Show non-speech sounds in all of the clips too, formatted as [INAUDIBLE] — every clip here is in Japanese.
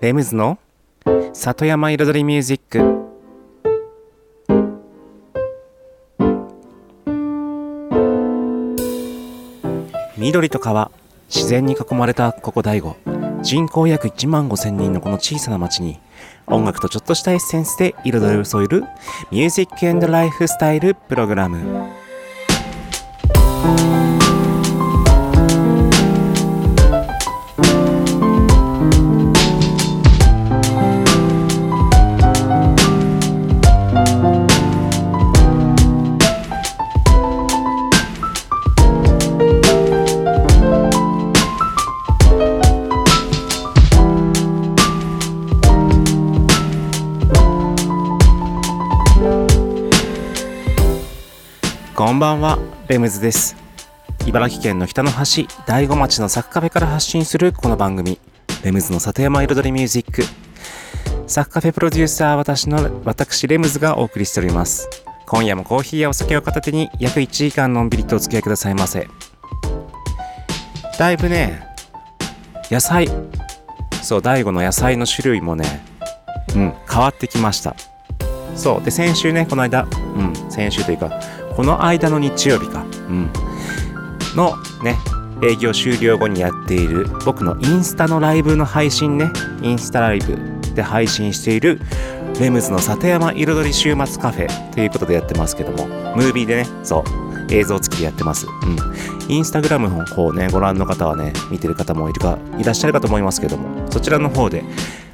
レムズの里山彩りミュージック。緑と川自然に囲まれたここ大悟。人口約1万5千人のこの小さな町に音楽とちょっとしたエッセンスで彩りを添えるミュージックエンドライフスタイルプログラム。レムズです。茨城県の北の端大子町のサッカフェから発信するこの番組。レムズの里山彩りミュージック。サッカフェプロデューサー私の私レムズがお送りしております。今夜もコーヒーやお酒を片手に約1時間のんびりとお付き合いくださいませ。だいぶね野菜そう大悟の野菜の種類もねうん変わってきました。そうで先週ねこの間うん先週というかこの間の日曜日か、うん、のね、営業終了後にやっている僕のインスタのライブの配信ね、インスタライブで配信しているレムズの里山彩り週末カフェということでやってますけども、ムービーでね、そう、映像付きでやってます。うん。インスタグラムの方ね、ご覧の方はね、見てる方もいるか、いらっしゃるかと思いますけども、そちらの方で、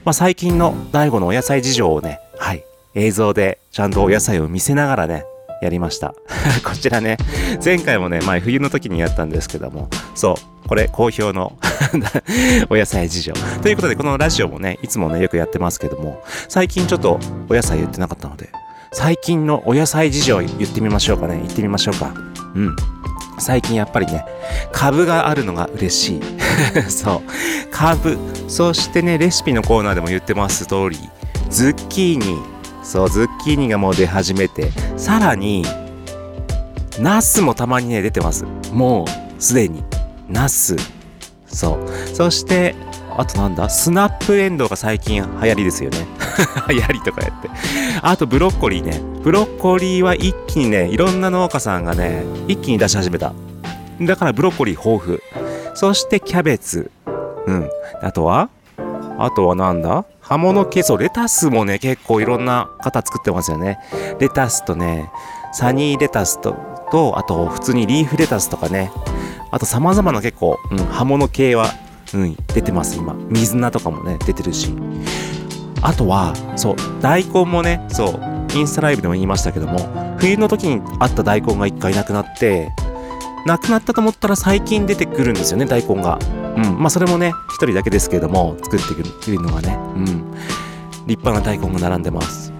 まあ、最近の DAIGO のお野菜事情をね、はい、映像でちゃんとお野菜を見せながらね、やりました。[LAUGHS] こちらね、前回もね、前冬の時にやったんですけども、そう、これ好評の [LAUGHS] お野菜事情。ということで、このラジオもね、いつもね、よくやってますけども、最近ちょっとお野菜言ってなかったので、最近のお野菜事情言ってみましょうかね。言ってみましょうか。うん。最近やっぱりね、株があるのが嬉しい。[LAUGHS] そう。株。そしてね、レシピのコーナーでも言ってます通り、ズッキーニ、そうズッキーニがもう出始めてさらにナスもたまにね出てます。もうすでに。ナス。そう。そしてあとなんだ？スナップエンドウが最近流行りですよね。[LAUGHS] 流行りとかやって。あとブロッコリーね。ブロッコリーは一気にねいろんな農家さんがね一気に出し始めた。だからブロッコリー豊富。そしてキャベツ。うん。あとは？あとはなんだ？葉物系、そう、レタスもね、結構いろんな方作ってますよね。レタスとね、サニーレタスと、と、あと普通にリーフレタスとかね。あと様々な結構、うん、葉物系は、うん、出てます、今。水菜とかもね、出てるし。あとは、そう、大根もね、そう、インスタライブでも言いましたけども、冬の時にあった大根が一回なくなって、なくなったと思ったら最近出てくるんですよね、大根が。うん。まあ、それもね、一人だけですけども、作ってくるのがね、うん。立派な大根が並んでます。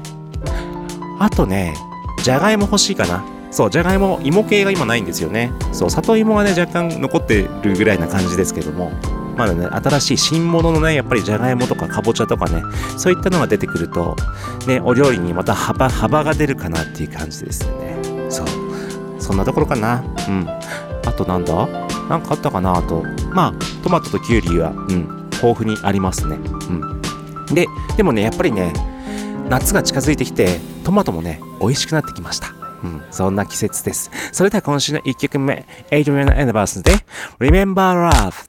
あとね、じゃがいも欲しいかな。そう、じゃがいも、芋系が今ないんですよね。そう、里芋がね、若干残ってるぐらいな感じですけども、まだね、新しい新物のね、やっぱりじゃがいもとかかぼちゃとかね、そういったのが出てくると、ね、お料理にまた幅、幅が出るかなっていう感じですよね。そう。そんなところかな。うん。あとなんだ？なんかあったかなと。まあ、トマトとキュウリは、うん、豊富にありますね。うん。で、でもね、やっぱりね、夏が近づいてきて、トマトもね、美味しくなってきました。うん、そんな季節です。それでは今週の1曲目、エイドリアン・エンバースで、Remember Love。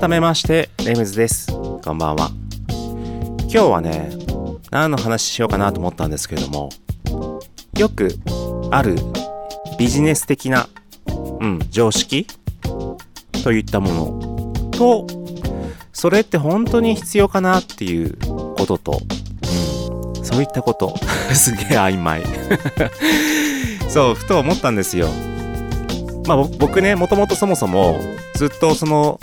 改めましてレムズです。こんばんは。今日はね何の話しようかなと思ったんですけれどもよくあるビジネス的な、うん、常識といったものとそれって本当に必要かなっていうことと、うん、そういったこと。[LAUGHS] すげえ曖昧。[LAUGHS] そうふと思ったんですよ。まあ僕ねもともとそもそもずっとその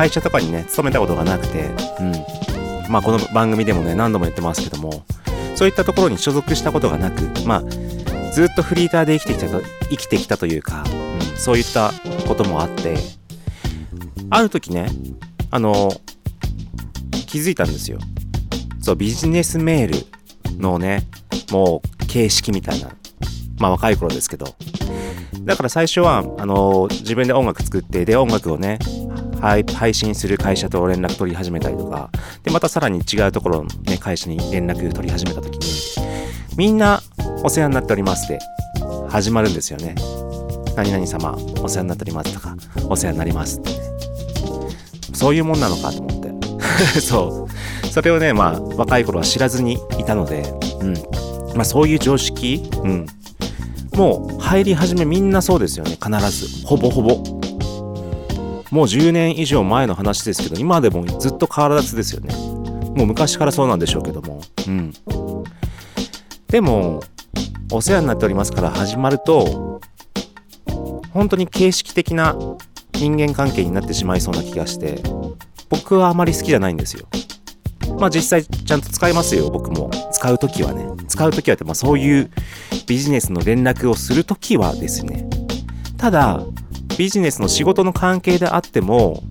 会社とかにね、勤めたことがなくて、うん。まあ、この番組でもね、何度も言ってますけども、そういったところに所属したことがなく、まあ、ずっとフリーターで生きてきたと、生きてきたというか、うん、そういったこともあって、ある時ね、あの、気づいたんですよ。そう、ビジネスメールのね、もう形式みたいな。まあ若い頃ですけど。だから最初は、あの、自分で音楽作って、で、音楽をね、配信する会社と連絡取り始めたりとか、で、またさらに違うところのね、会社に連絡取り始めた時に、みんなお世話になっておりますって始まるんですよね。何々様、お世話になっておりますとか、お世話になりますってね。そういうもんなのかと思って。[LAUGHS] そう。それをね、まあ、若い頃は知らずにいたので、うん。まあ、そういう常識、うん。もう入り始めみんなそうですよね。必ず。ほぼほぼ。もう10年以上前の話ですけど、今でもずっと変わらずですよね。もう昔からそうなんでしょうけども。うん。でも、お世話になっておりますから始まると、本当に形式的な人間関係になってしまいそうな気がして、僕はあまり好きじゃないんですよ。まあ実際ちゃんと使いますよ、僕も。使うときはね。使うときはって、まあそういうビジネスの連絡をするときはですね。ただ、ビジネスの仕事の関係であっても、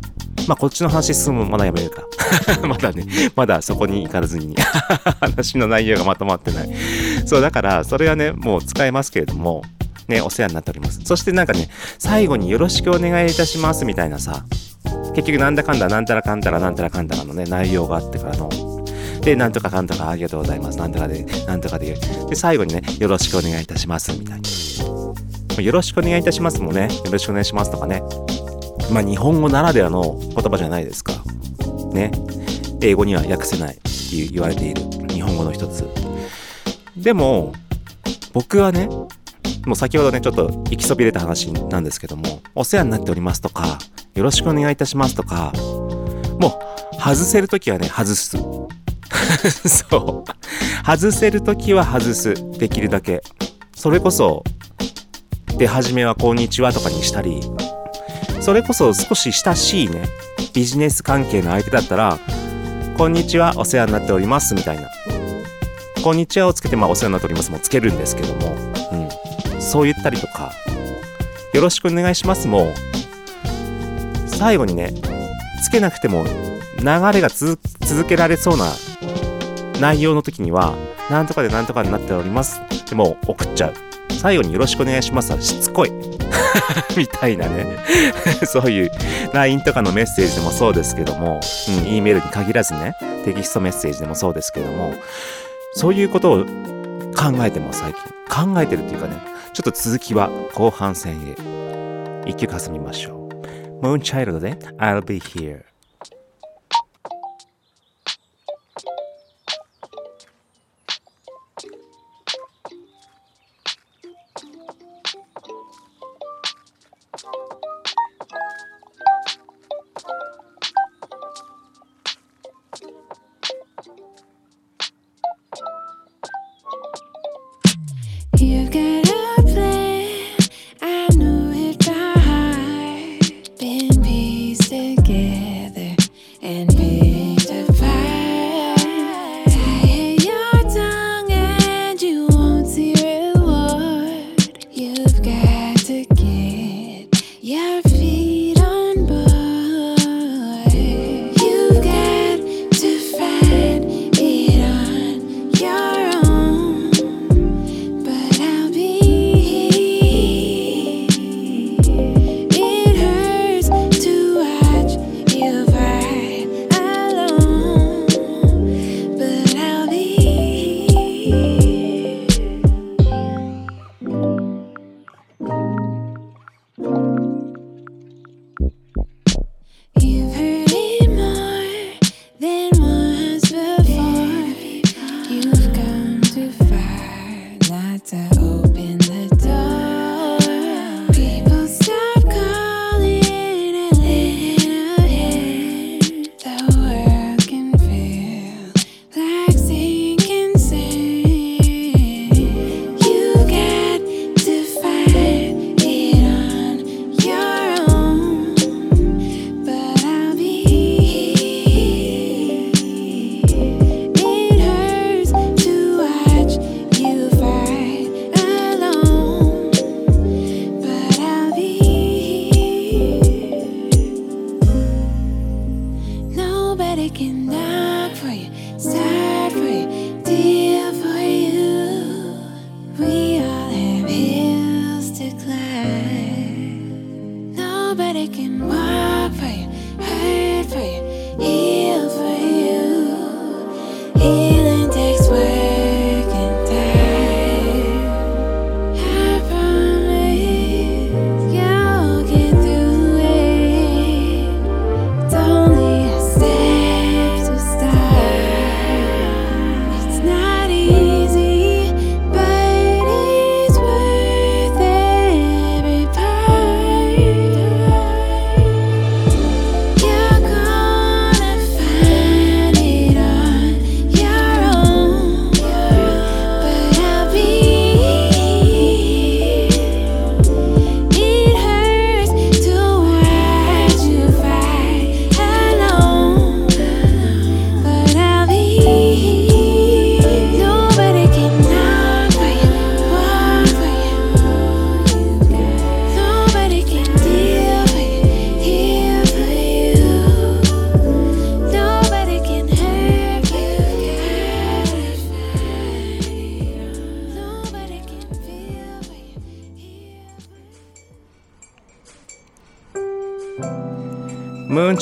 まあ、こっちの話進むまだやめるか。[LAUGHS] まだね、まだそこに行かずに [LAUGHS] 話の内容がまとまってない。そう、だから、それはね、もう使えますけれども、ね、お世話になっております。そしてなんかね、最後によろしくお願いいたしますみたいなさ、結局なんだかんだなんたらかんたらなんたらかんたらのね、内容があってからの、で、なんとかかんとかありがとうございます。なんとかで、なんとかで、で、最後にね、よろしくお願いいたしますみたいな。よろしくお願いいたしますもね、よろしくお願いしますとかね。まあ日本語ならではの言葉じゃないですか。ね。英語には訳せないって言われている日本語の一つ。でも、僕はね、もう先ほどね、ちょっと行きそびれた話なんですけども、お世話になっておりますとか、よろしくお願いいたしますとか、もう、外せるときはね、外す。[LAUGHS] そう。外せるときは外す。できるだけ。それこそ、で、初めはこんにちはとかにしたり、それこそ少し親しいね、ビジネス関係の相手だったら、こんにちは、お世話になっております、みたいな。こんにちはをつけて、まあ、お世話になっておりますもつけるんですけども、そう言ったりとか、よろしくお願いしますも、最後にね、つけなくても流れが続けられそうな内容の時には、なんとかでなんとかになっております。でも送っちゃう。最後によろしくお願いしますはしつこい。[LAUGHS] みたいなね [LAUGHS] そういう LINE とかのメッセージでもそうですけども、うん、E メールに限らずね、テキストメッセージでもそうですけども、そういうことを考えても最近。考えてるっていうかね、ちょっと続きは後半戦へ。一曲挟みましょう。ムーンチャイルドで I'll be here。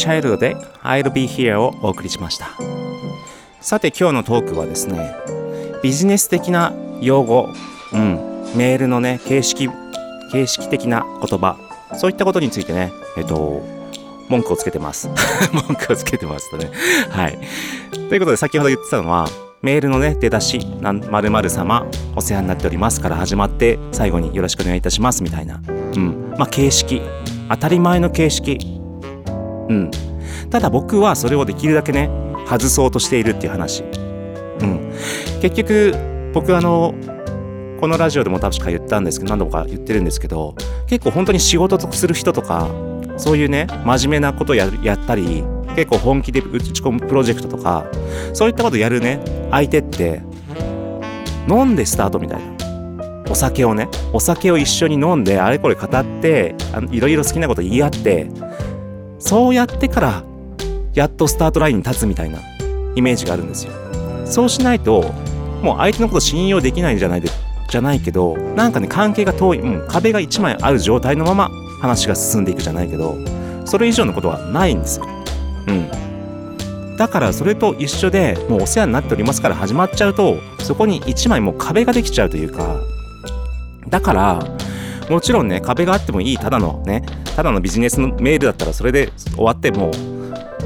チャイルドで I'll be here をお送りしました。さて今日のトークはですねビジネス的な用語、うん、メールのね形式形式的な言葉そういったことについてねえっと文句をつけてます。[LAUGHS] 文句をつけてますとね。はい。ということで先ほど言ってたのはメールのね出だし「なん〇〇様お世話になっております」から始まって最後に「よろしくお願いいたします」みたいな、うん。まあ、形式。当たり前の形式。うん、ただ僕はそれをできるだけね外そうとしているっていう話、うん、結局僕あのこのラジオでも確か言ったんですけど何度か言ってるんですけど結構本当に仕事とする人とかそういうね真面目なことややったり結構本気で打ち込むプロジェクトとかそういったことやるね相手って飲んでスタートみたいな。お酒をねお酒を一緒に飲んであれこれ語っていろいろ好きなこと言い合ってそうやってからやっとスタートラインに立つみたいなイメージがあるんですよ。そうしないともう相手のこと信用できないんじゃないでじゃないけどなんかね関係が遠い、うん、壁が一枚ある状態のまま話が進んでいくじゃないけどそれ以上のことはないんですよ。うん。だからそれと一緒でもうお世話になっておりますから始まっちゃうとそこに一枚もう壁ができちゃうというか。だからもちろんね壁があってもいいただのねただのビジネスのメールだったらそれで終わっても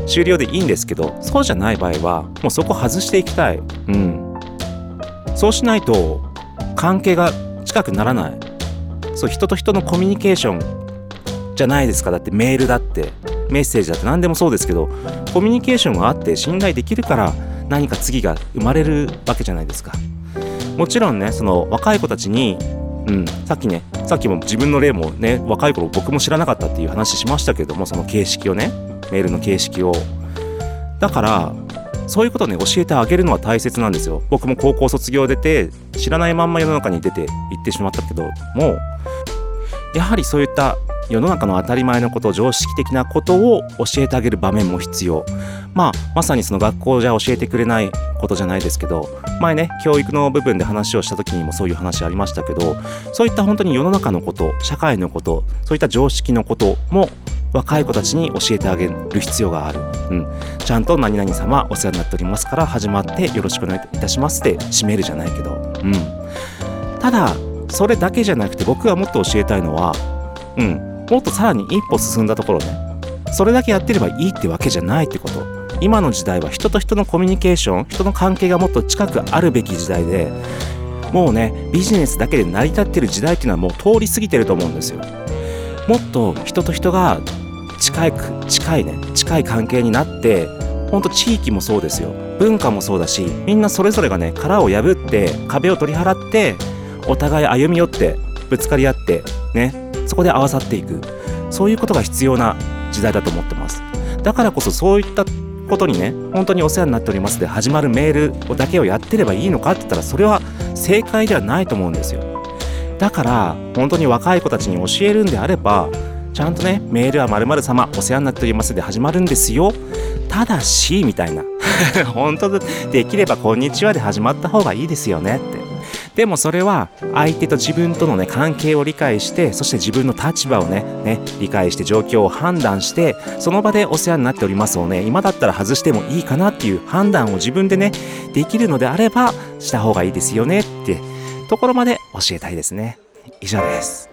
終了でいいんですけどそうじゃない場合はもうそこ外していきたい。うん。そうしないと関係が近くならない。そう人と人のコミュニケーションじゃないですか。だってメールだってメッセージだって何でもそうですけどコミュニケーションがあって信頼できるから何か次が生まれるわけじゃないですか。もちろんねその若い子たちにうん、さっきねさっきも自分の例もね若い頃僕も知らなかったっていう話しましたけどもその形式をねメールの形式を。だからそういうことをね教えてあげるのは大切なんですよ。僕も高校卒業出て知らないまんま世の中に出て行ってしまったけどもやはりそういった世の中の当たり前のこと常識的なことを教えてあげる場面も必要。まあまさにその学校じゃ教えてくれないことじゃないですけど前ね教育の部分で話をした時にもそういう話ありましたけどそういった本当に世の中のこと社会のことそういった常識のことも若い子たちに教えてあげる必要がある、うん、ちゃんと何々様お世話になっておりますから始まってよろしくお願いいたしますって締めるじゃないけど、うん、ただそれだけじゃなくて僕がもっと教えたいのは、うん、もっとさらに一歩進んだところねそれだけやってればいいってわけじゃないってこと。今の時代は人と人のコミュニケーション人の関係がもっと近くあるべき時代でもうねビジネスだけで成り立ってる時代っていうのはもう通り過ぎてると思うんですよ。もっと人と人が近い近いね近い関係になってほんと地域もそうですよ。文化もそうだしみんなそれぞれがね殻を破って壁を取り払ってお互い歩み寄ってぶつかり合ってねそこで合わさっていく。そういうことが必要な時代だと思ってます。だからこそそういったことにね本当にお世話になっております。で始まるメールだけをやってればいいのかって言ったらそれは正解ではないと思うんですよ。だから本当に若い子たちに教えるんであればちゃんとねメールは〇〇様お世話になっております。で始まるんですよ。ただしみたいな。[LAUGHS] 本当できればこんにちはで始まった方がいいですよねって。でもそれは相手と自分とのね関係を理解してそして自分の立場をねね理解して状況を判断してその場でお世話になっておりますをね今だったら外してもいいかなっていう判断を自分でねできるのであればした方がいいですよねってところまで教えたいですね。以上です。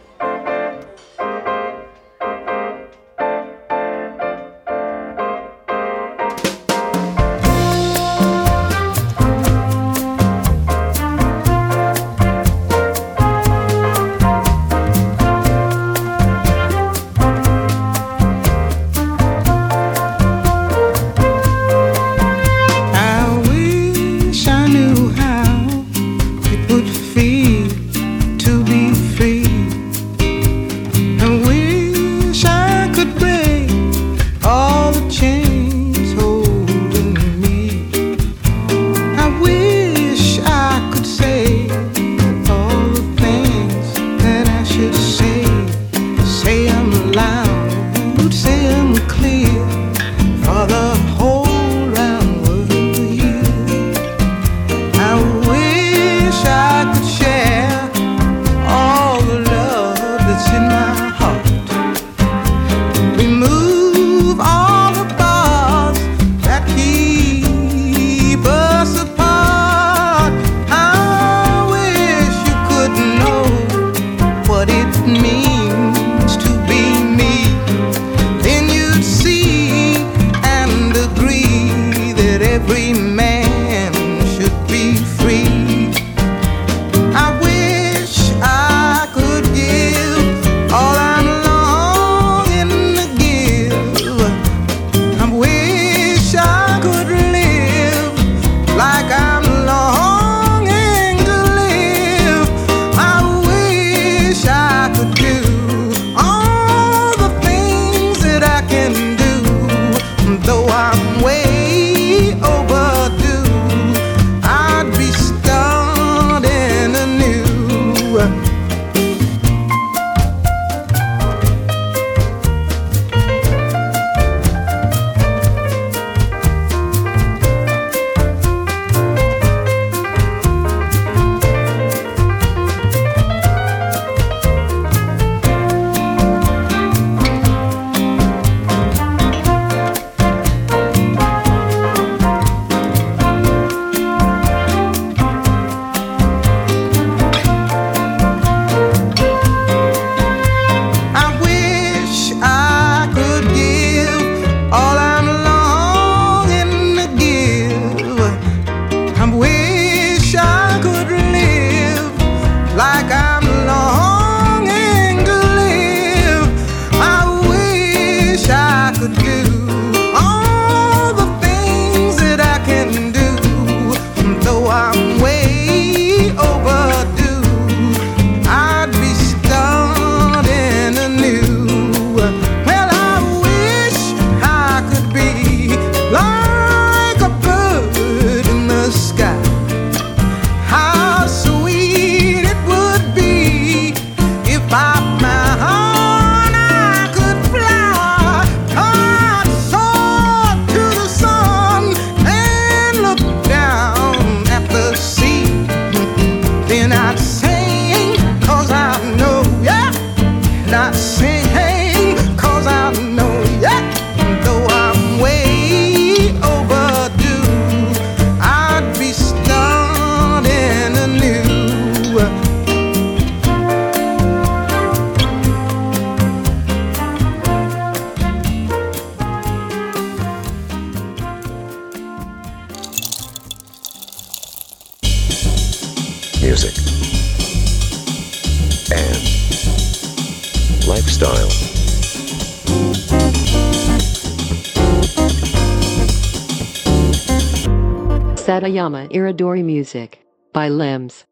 Satayama Iridori Music by Limbs.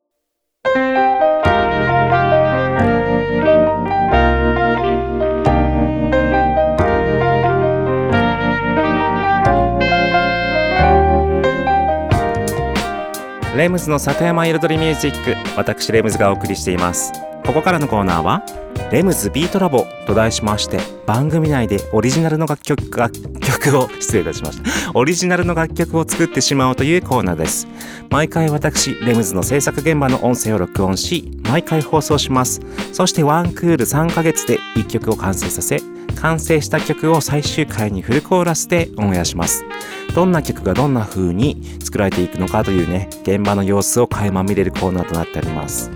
レムズの里山彩りミュージック私レムズがお送りしていますここからのコーナーはレムズビートラボと題しまして番組内でオリジナルの楽曲楽曲を [LAUGHS] 失礼いたしました。オリジナルの楽曲を作ってしまおうというコーナーです。毎回私レムズの制作現場の音声を録音し毎回放送します。そしてワンクール3ヶ月で1曲を完成させ完成した曲を最終回にフルコーラスでオンエアします。どんな曲がどんな風に作られていくのかというね現場の様子を垣間見れるコーナーとなっております。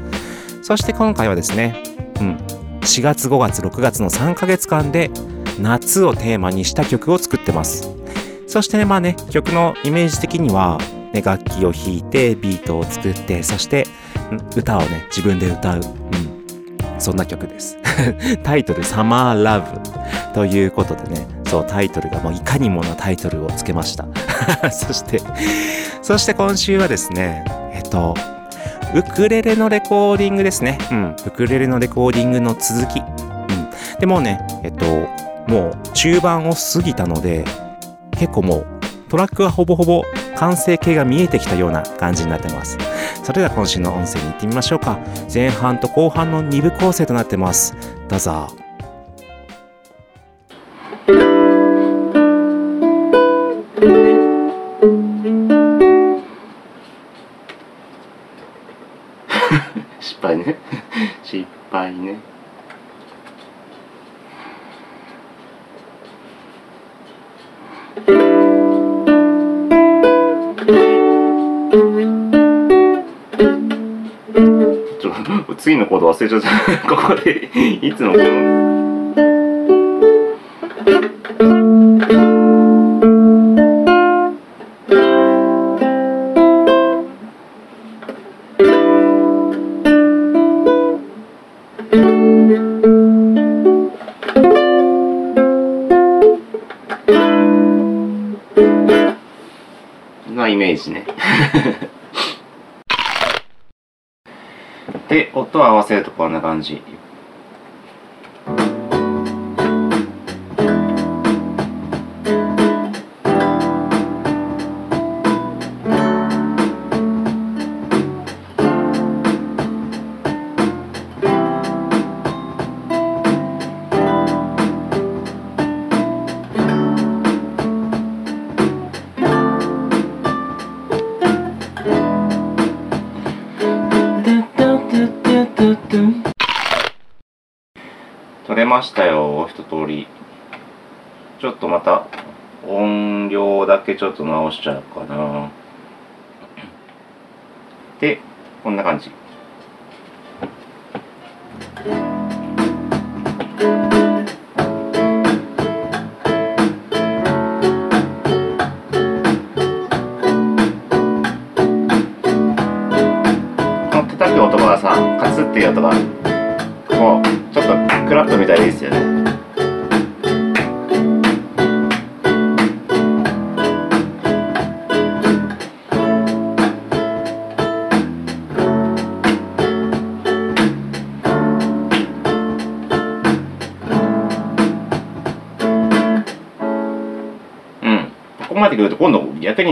そして今回はですねうん4月5月6月の3ヶ月間で夏をテーマにした曲を作ってます。そしてねまあね曲のイメージ的には、ね、楽器を弾いてビートを作ってそして歌をね自分で歌う、うん、そんな曲です。[LAUGHS] タイトル「サマーラブということでねそうタイトルがもういかにもなタイトルをつけました。[LAUGHS] そしてそして今週はですねえっとウクレレのレコーディングですね。うん。ウクレレのレコーディングの続き。うん。でもね、えっと、もう中盤を過ぎたので、結構もうトラックはほぼほぼ完成形が見えてきたような感じになってます。それでは今週の音声に行ってみましょうか。前半と後半の2部構成となってます。どうぞ。次のコード忘れちゃった。[LAUGHS] ここで、いつもこの。とこんな感じ。通り。ちょっとまた音量だけちょっと直しちゃうかな。で、こんな感じ。この叩く音がさ、カツっていう音が、こ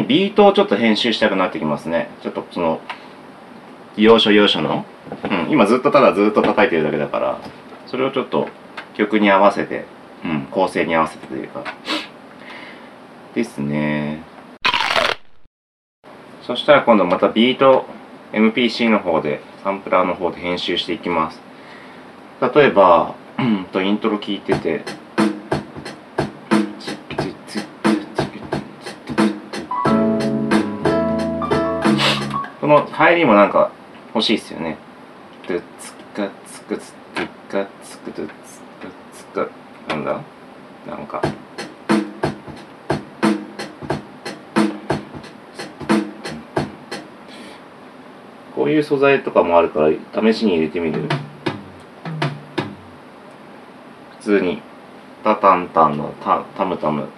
ビートをちょっと編集したくなってきますね。ちょっとその、要所要所の、うん、今ずっとただずっと叩いてるだけだから、それをちょっと曲に合わせて、うん、構成に合わせてというか、ですね。そしたら今度またビート MPC の方で、サンプラーの方で編集していきます。例えば、うんとイントロ聞いてて、の入りもなんか欲しいですよね。つかつくつくかつくつくつくなんだなんか。こういう素材とかもあるから試しに入れてみる。普通にタタンタンのタタムタム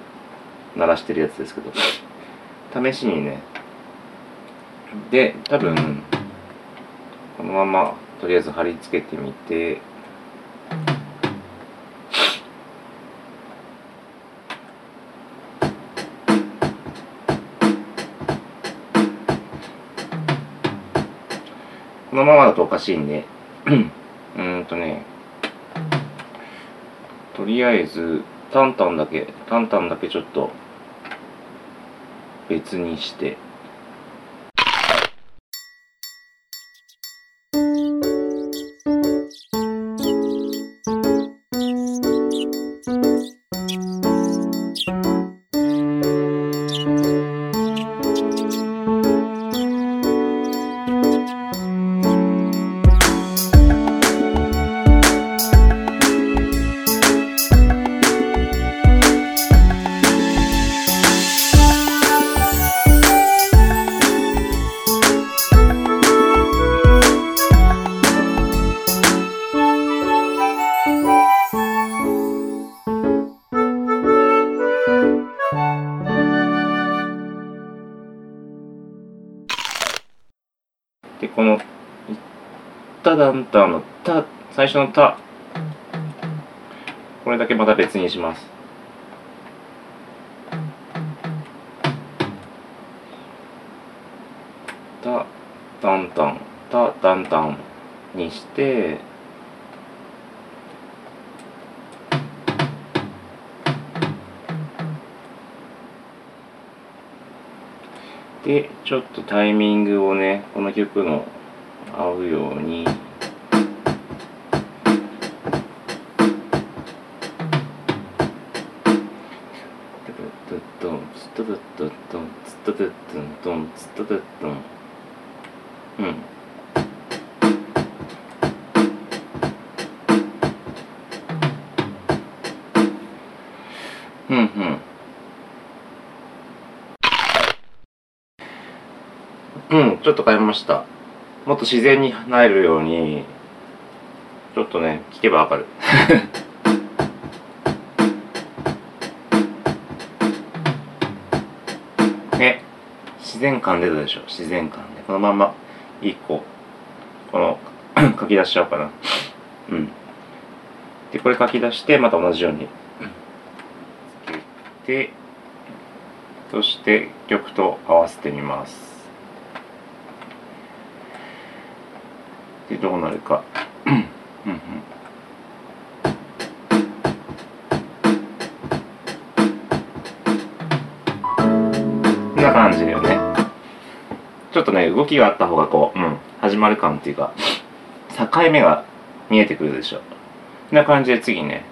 鳴らしてるやつですけど試しにねで多分このままとりあえず貼り付けてみてこのままだとおかしいんでうんとねとりあえずタンタンだけタンタンだけちょっと別にしてタダン」の「タ」最初の「タ」これだけまた別にします「タ」「タンタン」「タ」「タンタン」にしてでちょっとタイミングをねこの曲の合うようにょっと変えました。もっと自然になれるように、ちょっとね、聞けばわかる。[LAUGHS] ね、自然感出たでしょ、自然感で。このまま、一個、この、[CLEARS THROAT] 書き出しちゃおうかな。うん。で、これ書き出して、また同じように。つけて、そして曲と合わせてみます。でどうなるか。うんうんこんな感じだよね。ちょっとね動きがあった方がこう、うん、始まる感っていうか境目が見えてくるでしょ。こんな感じで次ね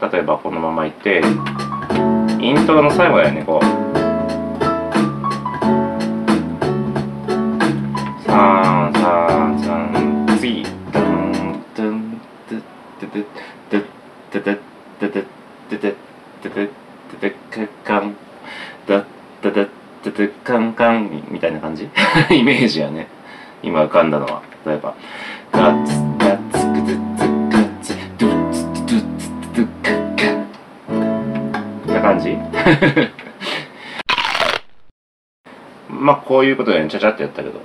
例えばこのままいってイントロの最後だよねこう。ゥドゥドゥドゥドゥドゥカカンドゥドゥドゥドゥドゥカン。みたいな感じ？[LAUGHS] イメージやね。今浮かんだのは。例えば。ガッツガッツグツツガッツドゥツドゥツドゥカカンな感じまあこういうことでねちゃちゃってやったけど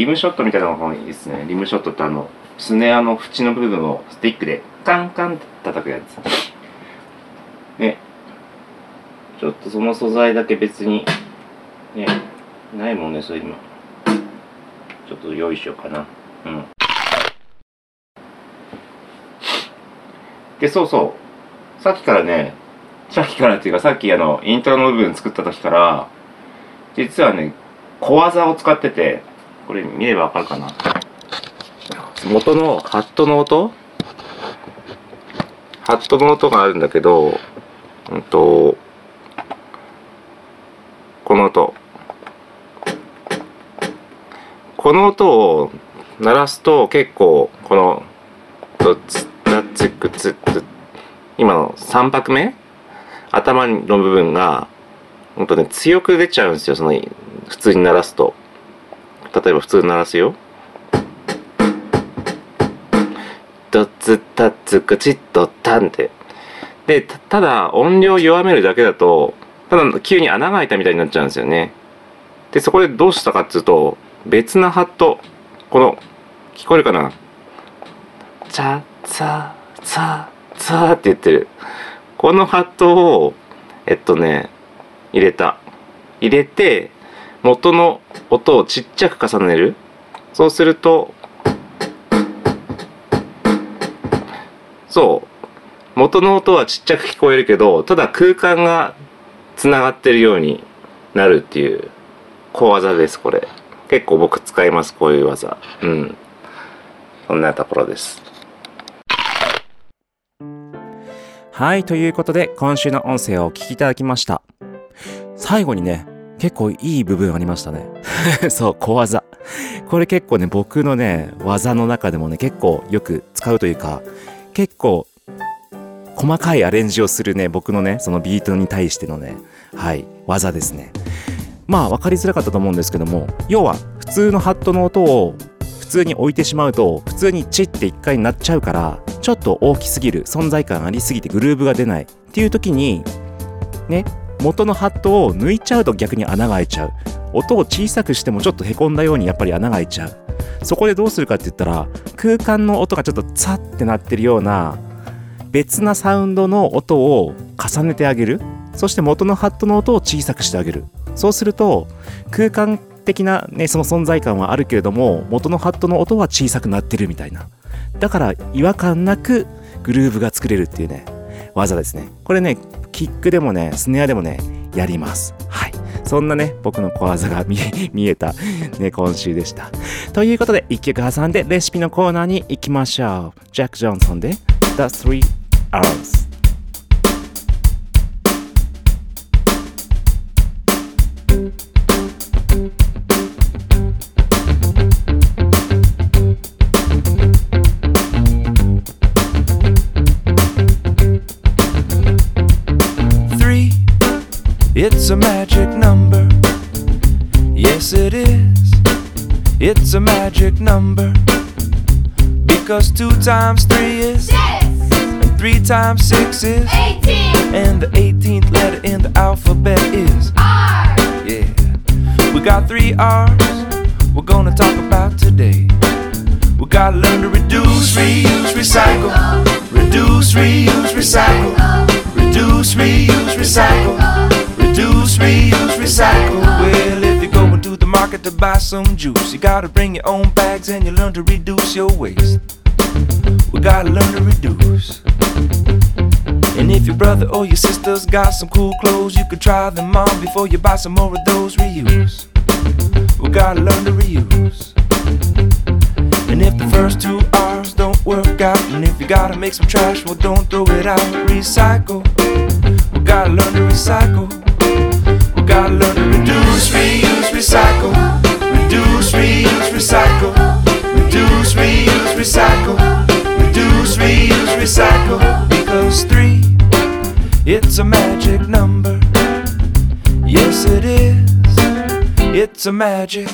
リムショットみたいなのがいいですね。リムショットってあの、スネアの縁の部分をスティックでカンカンって叩くやつ。ね。ちょっとその素材だけ別に、ね、ないもんね、そういうの。ちょっと用意しようかな。うん。で、そうそう。さっきからね、さっきからっていうか、さっきあの、イントロの部分作った時から、実はね、小技を使ってて、これ見ればわかるかな。元のハットの音？ハットの音があるんだけど、うんと、この音。この音を鳴らすと結構、この、ドツダツクツツ今の3拍目？頭の部分が、ほんとね、強く出ちゃうんですよ、その、普通に鳴らすと。例えば普通鳴らすよ。ドツタツクチッとタンって。でたただ音量弱めるだけだとただ急に穴が開いたみたいになっちゃうんですよねでそこでどうしたかっつうと別なハットこの聞こえるかな？チャツァツァツァって言ってるこのハットをえっとね入れた入れて元の音をちっちゃく重ねる。そうするとそう。元の音はちっちゃく聞こえるけどただ空間がつながってるようになるっていう小技ですこれ。結構僕使いますこういう技。うん。そんなところです。はいということで今週の音声をお聞きいただきました。最後にね結構いい部分ありましたね。[LAUGHS] そう小技。これ結構ね僕のね技の中でもね結構よく使うというか結構細かいアレンジをするね僕のねそのビートに対してのねはい技ですね。まあ分かりづらかったと思うんですけども要は普通のハットの音を普通に置いてしまうと普通にチッって一回になっちゃうからちょっと大きすぎる存在感ありすぎてグルーブが出ないっていう時にね元のハットを抜いちゃうと逆に穴が開いちゃう。音を小さくしてもちょっとへこんだようにやっぱり穴が開いちゃう。そこでどうするかって言ったら空間の音がちょっとツァってなってるような別なサウンドの音を重ねてあげる。そして元のハットの音を小さくしてあげる。そうすると空間的な、ね、その存在感はあるけれども元のハットの音は小さくなってるみたいな。だから違和感なくグルーヴが作れるっていうね技ですね。これねキックでもねスネアでもねやります。はい。そんなね僕の小技が [LAUGHS] 見えた、ね、今週でした。ということで一曲挟んでレシピのコーナーに行きましょう。ジャック・ジョンソンで The Three Hours「it's a magic number. Yes, it is. It's a magic number. Because two times three is, Six, and three times six is, eighteen, and the 18th letter in the alphabet is. R, Yeah. We got three R's we're gonna talk about today. We gotta learn to reduce, reuse, recycle. Reduce, reuse, recycle. Reduce, reuse, recycle. Reuse, recycle. Well, if you're going to the market to buy some juice, you gotta bring your own bags and you learn to reduce your waste. We gotta learn to reduce. And if your brother or your sister's got some cool clothes, you could try them on before you buy some more of those reuse. We gotta learn to reuse. And if the first two R's don't work out, and if you gotta make some trash, well, don't throw it out. Recycle. We gotta learn to recycle. Gotta learn to reduce, reuse, recycle. Reduce, reuse, recycle. Reduce, reuse, recycle. Reduce, reuse, recycle. Because three, it's a magic number. Yes, it is. It's a magic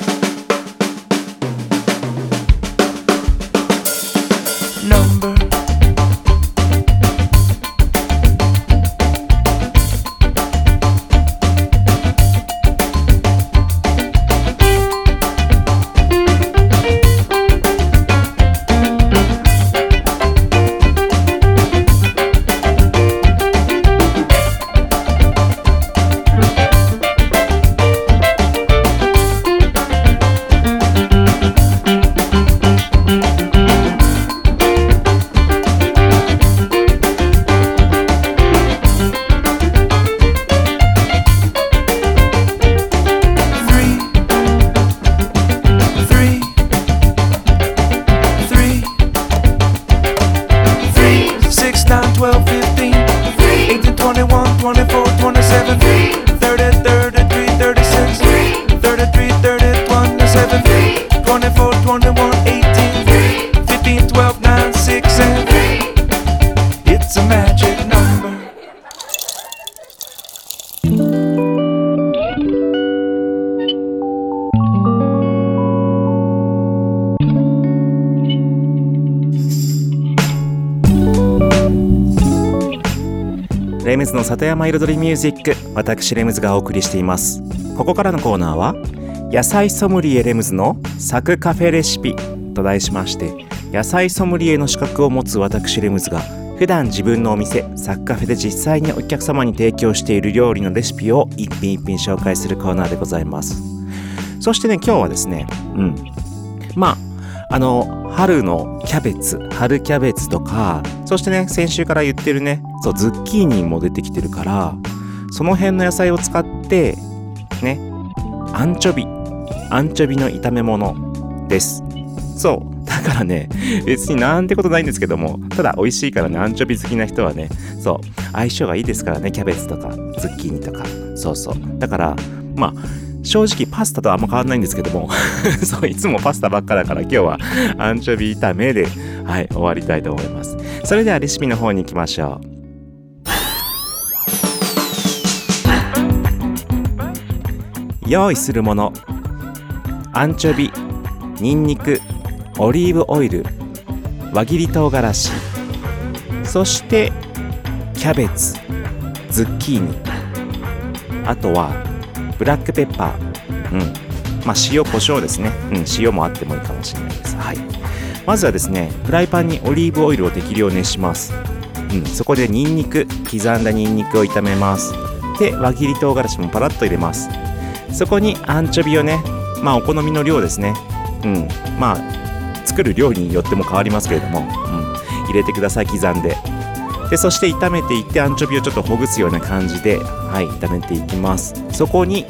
レムズの里山彩りミュージック私レムズがお送りしています。ここからのコーナーは野菜ソムリエレムズのサクカフェレシピと題しまして野菜ソムリエの資格を持つ私レムズが普段自分のお店サクカフェで実際にお客様に提供している料理のレシピを一品一品紹介するコーナーでございます。そしてね今日はですねうん。まああの春のキャベツ春キャベツとかそしてね先週から言ってるねそうズッキーニも出てきてるからその辺の野菜を使ってねアンチョビアンチョビの炒め物です。そう。だからね別になんてことないんですけどもただ美味しいからねアンチョビ好きな人はねそう。相性がいいですからねキャベツとかズッキーニとか。そうそう。だからまあ正直パスタとあんま変わんないんですけども [LAUGHS] そういつもパスタばっかだから今日はアンチョビ炒めではい終わりたいと思います。それではレシピの方に行きましょう。用意するもの。アンチョビニンニクオリーブオイル輪切り唐辛子。そしてキャベツズッキーニ。あとはブラックペッパー。うん。まあ塩コショウですね。うん塩もあってもいいかもしれないです。はい。まずはですねフライパンにオリーブオイルを適量熱します。うん。そこでニンニク刻んだニンニクを炒めます。で輪切り唐辛子もパラッと入れます。そこにアンチョビをねまあお好みの量ですね。うん。まあ作る量によっても変わりますけれども、うん、入れてください刻んで。でそして炒めていってアンチョビをちょっとほぐすような感じではい炒めていきます。そこに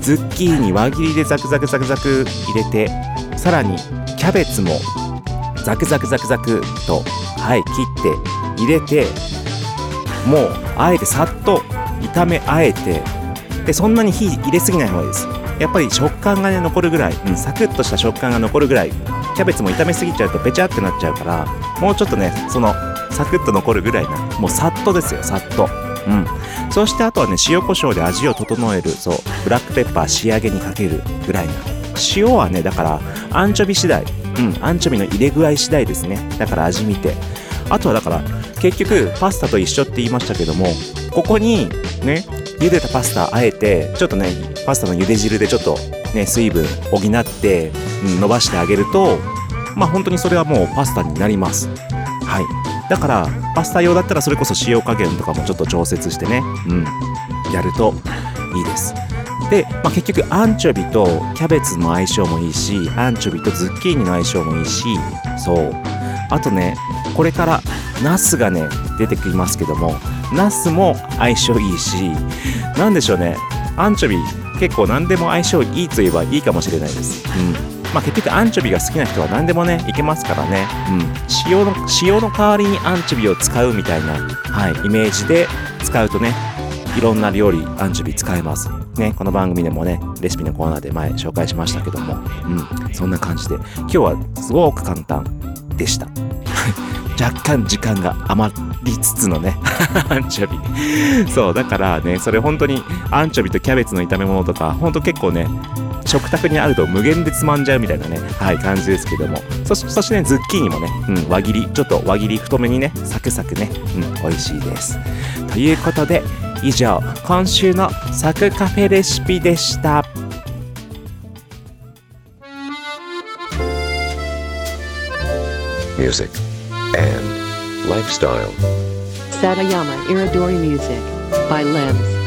ズッキーニ輪切りでザクザクザクザク入れてさらにキャベツもザクザクザクザクとはい切って入れてもうあえてさっと炒めあえてでそんなに火入れすぎない方がいいです。やっぱり食感がね残るぐらい、うん、サクッとした食感が残るぐらいキャベツも炒めすぎちゃうとべちゃってなっちゃうからもうちょっとねそのサクッと残るぐらいなもうさっとですよさっと。うん。そしてあとはね塩コショウで味を整えるそうブラックペッパー仕上げにかけるぐらいな。塩はねだからアンチョビ次第。うんアンチョビの入れ具合次第ですね。だから味見て。あとはだから結局パスタと一緒って言いましたけどもここにね茹でたパスタあえてちょっとねパスタの茹で汁でちょっとね水分補って、うん、伸ばしてあげるとまあ本当にそれはもうパスタになります。はい。だからパスタ用だったらそれこそ塩加減とかもちょっと調節してね。うん。やるといいです。で、まあ、結局アンチョビとキャベツの相性もいいしアンチョビとズッキーニの相性もいいしそう。あとねこれからナスがね出てきますけどもナスも相性いいしなんでしょうね。アンチョビ結構何でも相性いいといえばいいかもしれないです。うん。まあ結局アンチョビが好きな人は何でもねいけますからね。うん。塩の塩の代わりにアンチョビを使うみたいなはいイメージで使うとねいろんな料理アンチョビ使えますね。この番組でもねレシピのコーナーで前紹介しましたけども。うん。そんな感じで。今日はすごく簡単でした。[LAUGHS] 若干時間が余りつつのね [LAUGHS] アンチョビ。そうだからねそれ本当にアンチョビとキャベツの炒め物とか本当結構ね食卓にあると無限でつまんじゃうみたいなね、はい、感じですけども。そそしてね、ズッキーニもね、うん、輪切り、ちょっと輪切り太めにね、サクサクね、うん、美味しいです。ということで、以上、今週のサクカフェレシピでした。music, and lifestyle. Satayama Iridori Music by Limbs.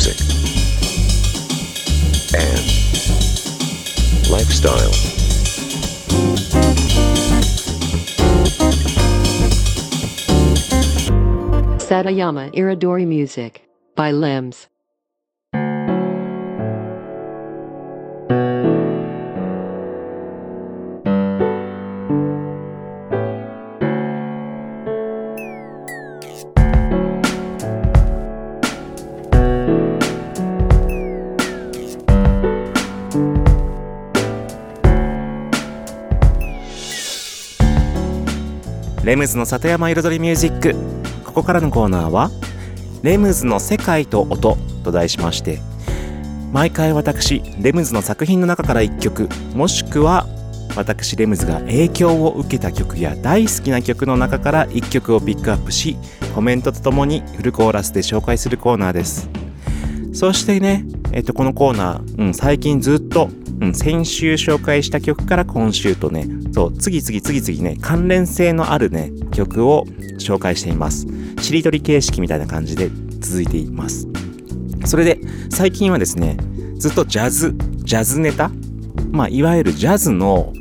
Music, and lifestyle. Satayama Iridori Music by Limbs. ムズの里山彩りミュージック。ここからのコーナーは「レムズの世界と音」と題しまして毎回私レムズの作品の中から1曲もしくは私レムズが影響を受けた曲や大好きな曲の中から1曲をピックアップしコメントとともにフルコーラスで紹介するコーナーです。そしてね、えっと、このコーナー、うん、最近ずっと、うん、先週紹介した曲から今週とね、そう、次々次々ね、関連性のあるね、曲を紹介しています。しりとり形式みたいな感じで続いています。それで、最近はですね、ずっとジャズ、ジャズネタまあ、いわゆるジャズの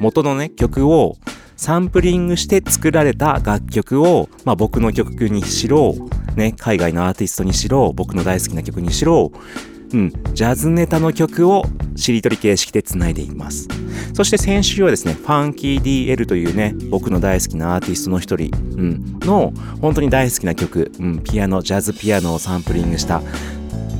元のね、曲をサンプリングして作られた楽曲を、まあ、僕の曲にしろ、ね、海外のアーティストにしろ、僕の大好きな曲にしろ、うん、ジャズネタの曲をしりとり形式で繋いでいます。そして先週はですね、ファンキー DL というね、僕の大好きなアーティストの一人、うん、の本当に大好きな曲、うん、ピアノ、ジャズピアノをサンプリングした、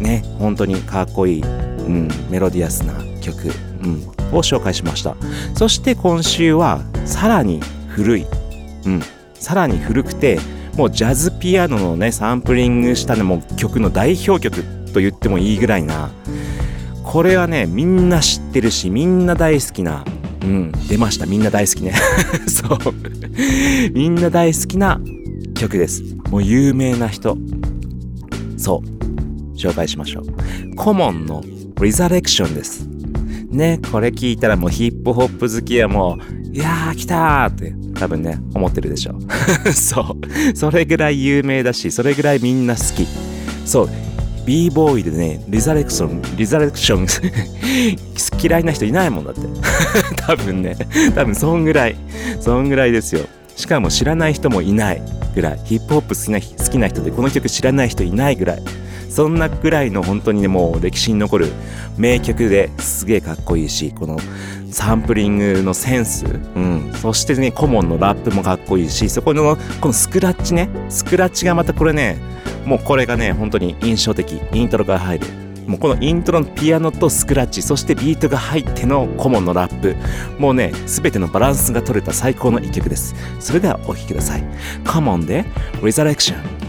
ね、本当にかっこいい、うん、メロディアスな曲、うん、を紹介しました。そして今週はさらに古い、うん、さらに古くて、もうジャズピアノのね、サンプリングしたね、もう曲の代表曲と言ってもいいぐらいな、これはね、みんな知ってるし、みんな大好きな、うん、出ました、みんな大好きね。[LAUGHS] そう。みんな大好きな曲です。もう有名な人。そう。紹介しましょう。コモンのリザレクションです。ね、これ聞いたらもうヒップホップ好きはもう、いやー来たーって多分ね、思ってるでしょ。[LAUGHS] そう。それぐらい有名だし、それぐらいみんな好き。そう。B ボーイでね、リザレクション、リザレクション嫌いな人いないもんだって。[LAUGHS] 多分ね、多分そんぐらい、そんぐらいですよ。しかも知らない人もいないぐらい、ヒップホップ好きな好きな人でこの曲知らない人いないぐらい。そんなぐらいの本当にね、もう歴史に残る。名曲ですげえかっこいいし、このサンプリングのセンス、うん、そしてね、コモンのラップもかっこいいし、そこの、このスクラッチね、スクラッチがまたこれね、もうこれがね、本当に印象的。イントロが入る。もうこのイントロのピアノとスクラッチ、そしてビートが入ってのコモンのラップ。もうね、全てのバランスが取れた最高の一曲です。それではお聴きください。カモンで Resurrection。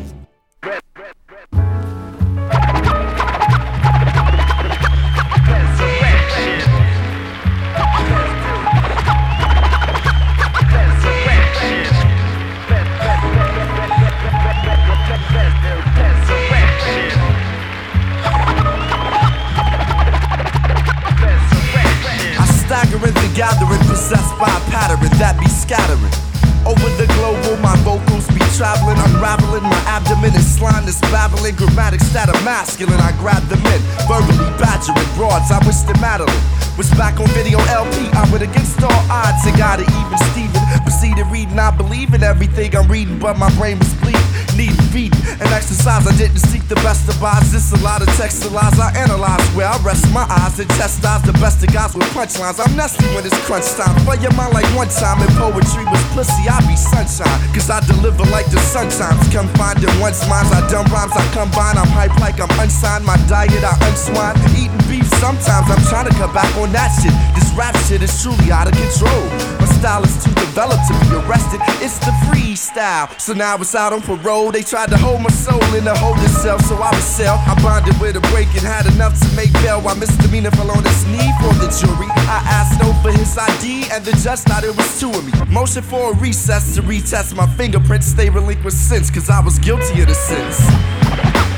Odds got it even. Steven proceeded reading. I believe in everything I'm reading, but my brain was bleeding. Needed feeding and exercise. I didn't seek the best of odds. This a lot of text lies I analyze. Where I rest my eyes and chastise the best of guys with punchlines. I'm nasty when it's crunch time. For your mind like one time in poetry was pussy. I be sunshine. Cause I deliver like the sun times. Confined in one's minds. I dumb rhymes. I combine. I'm hype like I'm unsigned. My diet I unswine. Eating beef sometimes. I'm trying to cut back on that shit. This rap shit is truly out of control. My style is too developed to be arrested. It's the freestyle. So now it's out on parole. They tried to hold my soul in a holding cell, so I was sell. I bonded with a break and had enough to make bail. While misdemeanor fell on his knee for the jury. I asked no for his ID, and the judge thought it was two of me. Motion for a recess to retest my fingerprints. They relinquished since, cause I was guilty of the sins.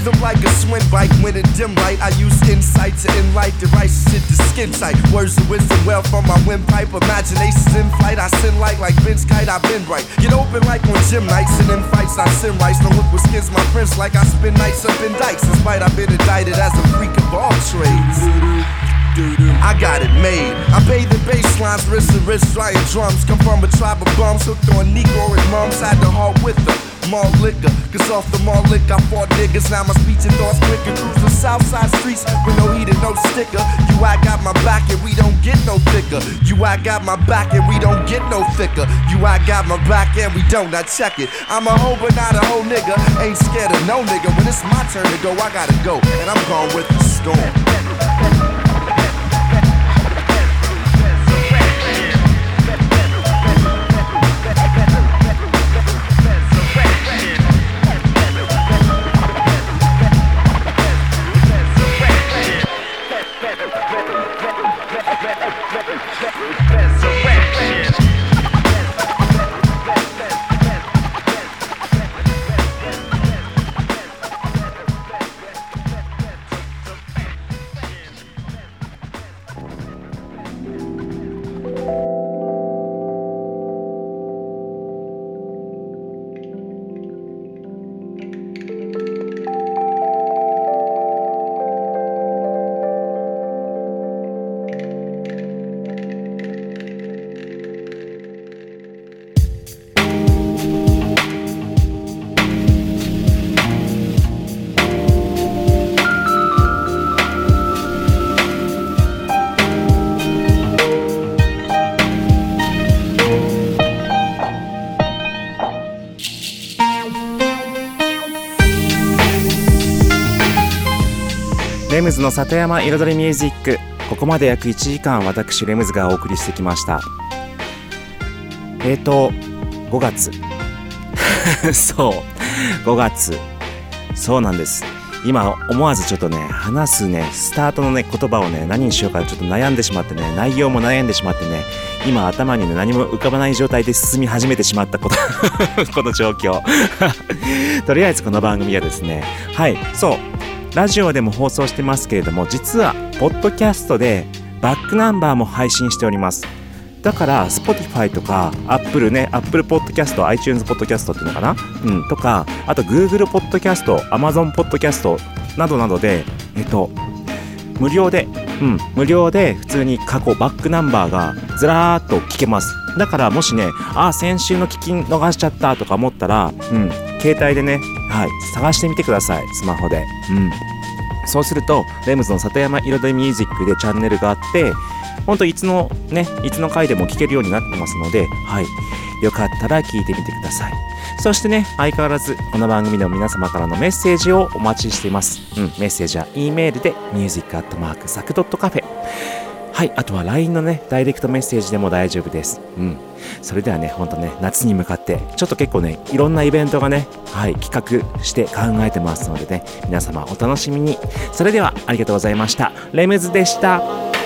Rhythm like a swim bike when in dim light. I use insight to enlight the righteous to skin tight. Words of wisdom well from my windpipe. Imaginations in flight. I send light like Vince Kite. I've been right. Get open like on gym nights and in fights. I send rights. Don't look with skins my friends like I spend nights up in dikes. Despite I've been indicted as a freak of all trades. I got it made. I bathe in basslines, wrist to wrist, drying drums. Come from a tribe of bums hooked on Negro and mums. Had the heart with them. Mall liquor, cause off the mall liquor, I fought niggas. Now my speech and thoughts quicker. Cruise the south side streets with no heat and no sticker. You, I got my back and we don't get no thicker. You, I got my back and we don't get no thicker. You, I got my back and we don't. Now check it. I'm a hoe, but not a hoe nigga. Ain't scared of no nigga. When it's my turn to go, I gotta go. And I'm gone with the storm. の里山彩りミュージック。ここまで約1時間私レムズがお送りしてきました。えーと5月。[LAUGHS] そう。5月。そうなんです。今思わずちょっとね話すねスタートのね言葉をね何にしようかちょっと悩んでしまってね内容も悩んでしまってね今頭にね何も浮かばない状態で進み始めてしまったこと。[LAUGHS] この状況。[LAUGHS] とりあえずこの番組はですねはいそう。ラジオでも放送してますけれども実はポッドキャストでバックナンバーも配信しております。だから Spotify とか Apple ね Apple Podcast iTunes Podcast っていうのかな？うんとかあと Google Podcast Amazon Podcast などなどでえっと無料でうん無料で普通に過去バックナンバーがずらーっと聞けます。だからもしねああ先週の聞き逃しちゃったとか思ったらうん携帯でねはい探してみてくださいスマホでうんそうすると、レムズの里山彩りミュージックでチャンネルがあって、ほんといつのね、いつの回でも聴けるようになってますので、はい。よかったら聞いてみてください。そしてね、相変わらず、この番組の皆様からのメッセージをお待ちしています。うん、メッセージは E メールで music.mark.sac.cafe はい、あとは LINE のね、ダイレクトメッセージでも大丈夫です。うん。それではね、ほんとね、夏に向かって、ちょっと結構ね、いろんなイベントがね、はい、企画して考えてますのでね、皆様お楽しみに。それでは、ありがとうございました。レムズでした。